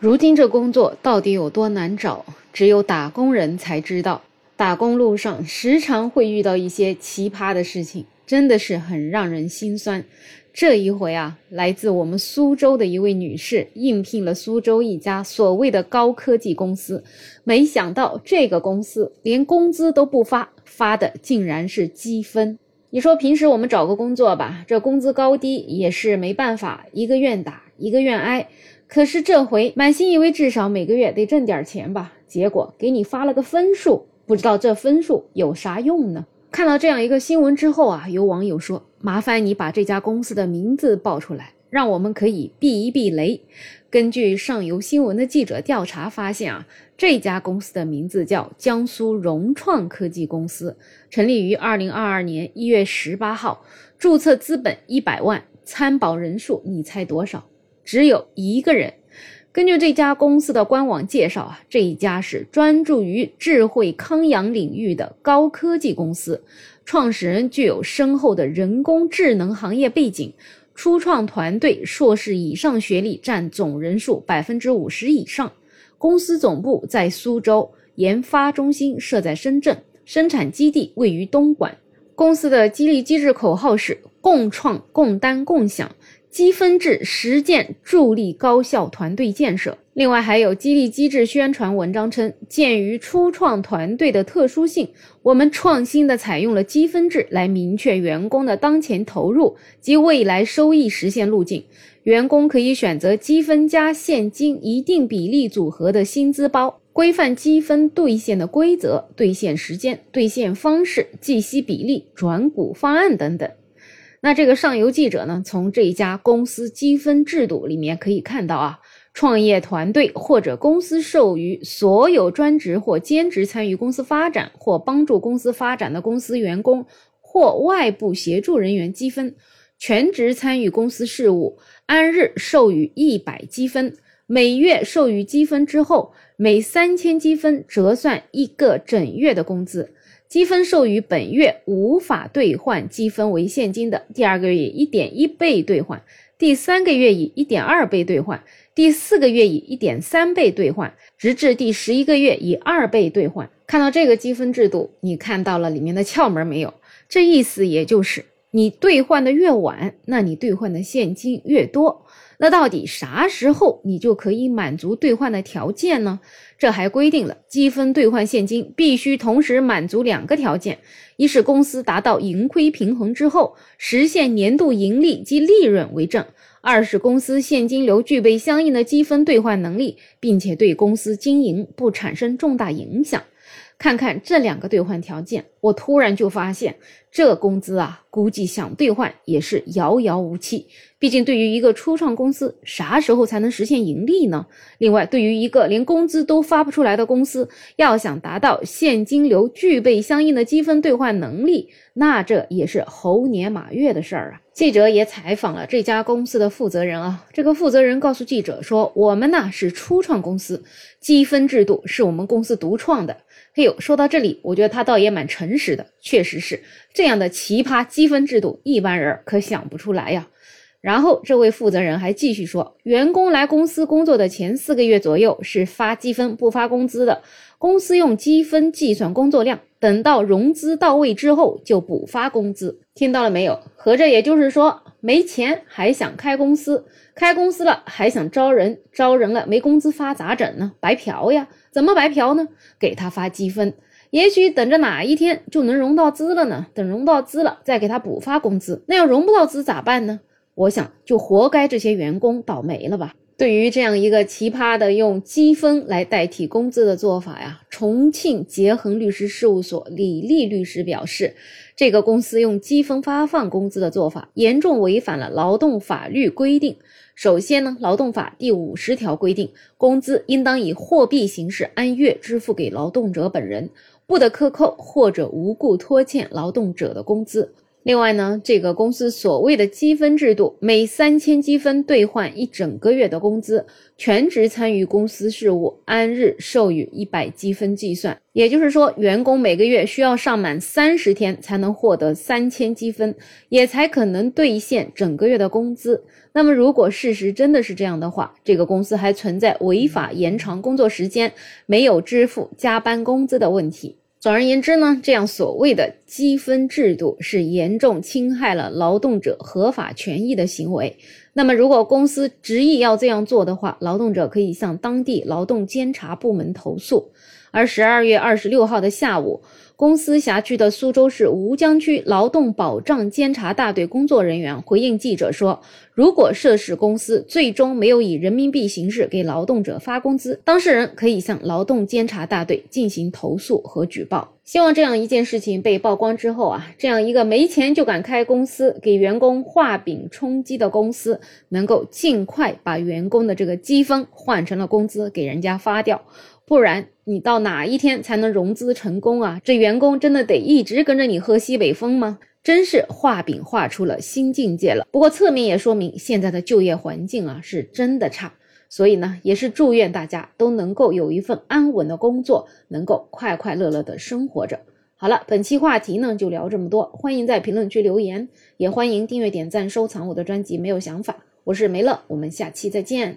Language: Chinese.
如今这工作到底有多难找，只有打工人才知道。打工路上时常会遇到一些奇葩的事情，真的是很让人心酸。这一回啊，来自我们苏州的一位女士应聘了苏州一家所谓的高科技公司，没想到这个公司连工资都不发，发的竟然是积分。你说平时我们找个工作吧，这工资高低也是没办法，一个愿打一个愿挨。可是这回满心以为至少每个月得挣点钱吧，结果给你发了个分数，不知道这分数有啥用呢？看到这样一个新闻之后啊，有网友说：“麻烦你把这家公司的名字报出来，让我们可以避一避雷。”根据上游新闻的记者调查发现啊，这家公司的名字叫江苏融创科技公司，成立于二零二二年一月十八号，注册资本一百万，参保人数你猜多少？只有一个人。根据这家公司的官网介绍啊，这一家是专注于智慧康养领域的高科技公司，创始人具有深厚的人工智能行业背景，初创团队硕士以上学历占总人数百分之五十以上。公司总部在苏州，研发中心设在深圳，生产基地位于东莞。公司的激励机制口号是“共创、共担、共享”。积分制实践助力高效团队建设。另外，还有激励机制宣传文章称，鉴于初创团队的特殊性，我们创新的采用了积分制来明确员工的当前投入及未来收益实现路径。员工可以选择积分加现金一定比例组合的薪资包，规范积分兑现的规则、兑现时间、兑现方式、计息比例、转股方案等等。那这个上游记者呢，从这一家公司积分制度里面可以看到啊，创业团队或者公司授予所有专职或兼职参与公司发展或帮助公司发展的公司员工或外部协助人员积分，全职参与公司事务，按日授予一百积分，每月授予积分之后，每三千积分折算一个整月的工资。积分授予本月无法兑换积分为现金的，第二个月以一点一倍兑换，第三个月以一点二倍兑换，第四个月以一点三倍兑换，直至第十一个月以二倍兑换。看到这个积分制度，你看到了里面的窍门没有？这意思也就是你兑换的越晚，那你兑换的现金越多。那到底啥时候你就可以满足兑换的条件呢？这还规定了积分兑换现金必须同时满足两个条件：一是公司达到盈亏平衡之后，实现年度盈利及利润为正；二是公司现金流具备相应的积分兑换能力，并且对公司经营不产生重大影响。看看这两个兑换条件，我突然就发现，这工资啊，估计想兑换也是遥遥无期。毕竟，对于一个初创公司，啥时候才能实现盈利呢？另外，对于一个连工资都发不出来的公司，要想达到现金流具备相应的积分兑换能力，那这也是猴年马月的事儿啊！记者也采访了这家公司的负责人啊，这个负责人告诉记者说：“我们呢是初创公司，积分制度是我们公司独创的。”嘿呦，说到这里，我觉得他倒也蛮诚实的，确实是这样的奇葩积分制度，一般人可想不出来呀。然后这位负责人还继续说，员工来公司工作的前四个月左右是发积分不发工资的，公司用积分计算工作量，等到融资到位之后就补发工资。听到了没有？合着也就是说，没钱还想开公司，开公司了还想招人，招人了没工资发咋整呢？白嫖呀？怎么白嫖呢？给他发积分，也许等着哪一天就能融到资了呢？等融到资了，再给他补发工资。那要融不到资咋办呢？我想就活该这些员工倒霉了吧。对于这样一个奇葩的用积分来代替工资的做法呀，重庆杰恒律师事务所李丽律师表示，这个公司用积分发放工资的做法严重违反了劳动法律规定。首先呢，劳动法第五十条规定，工资应当以货币形式按月支付给劳动者本人，不得克扣或者无故拖欠劳动者的工资。另外呢，这个公司所谓的积分制度，每三千积分兑换一整个月的工资，全职参与公司事务，按日授予一百积分计算。也就是说，员工每个月需要上满三十天才能获得三千积分，也才可能兑现整个月的工资。那么，如果事实真的是这样的话，这个公司还存在违法延长工作时间、没有支付加班工资的问题。总而言之呢，这样所谓的积分制度是严重侵害了劳动者合法权益的行为。那么，如果公司执意要这样做的话，劳动者可以向当地劳动监察部门投诉。而十二月二十六号的下午，公司辖区的苏州市吴江区劳动保障监察大队工作人员回应记者说：“如果涉事公司最终没有以人民币形式给劳动者发工资，当事人可以向劳动监察大队进行投诉和举报。”希望这样一件事情被曝光之后啊，这样一个没钱就敢开公司给员工画饼充饥的公司，能够尽快把员工的这个积分换成了工资给人家发掉。不然，你到哪一天才能融资成功啊？这员工真的得一直跟着你喝西北风吗？真是画饼画出了新境界了。不过侧面也说明现在的就业环境啊是真的差，所以呢，也是祝愿大家都能够有一份安稳的工作，能够快快乐乐的生活着。好了，本期话题呢就聊这么多，欢迎在评论区留言，也欢迎订阅、点赞、收藏我的专辑。没有想法，我是梅乐，我们下期再见。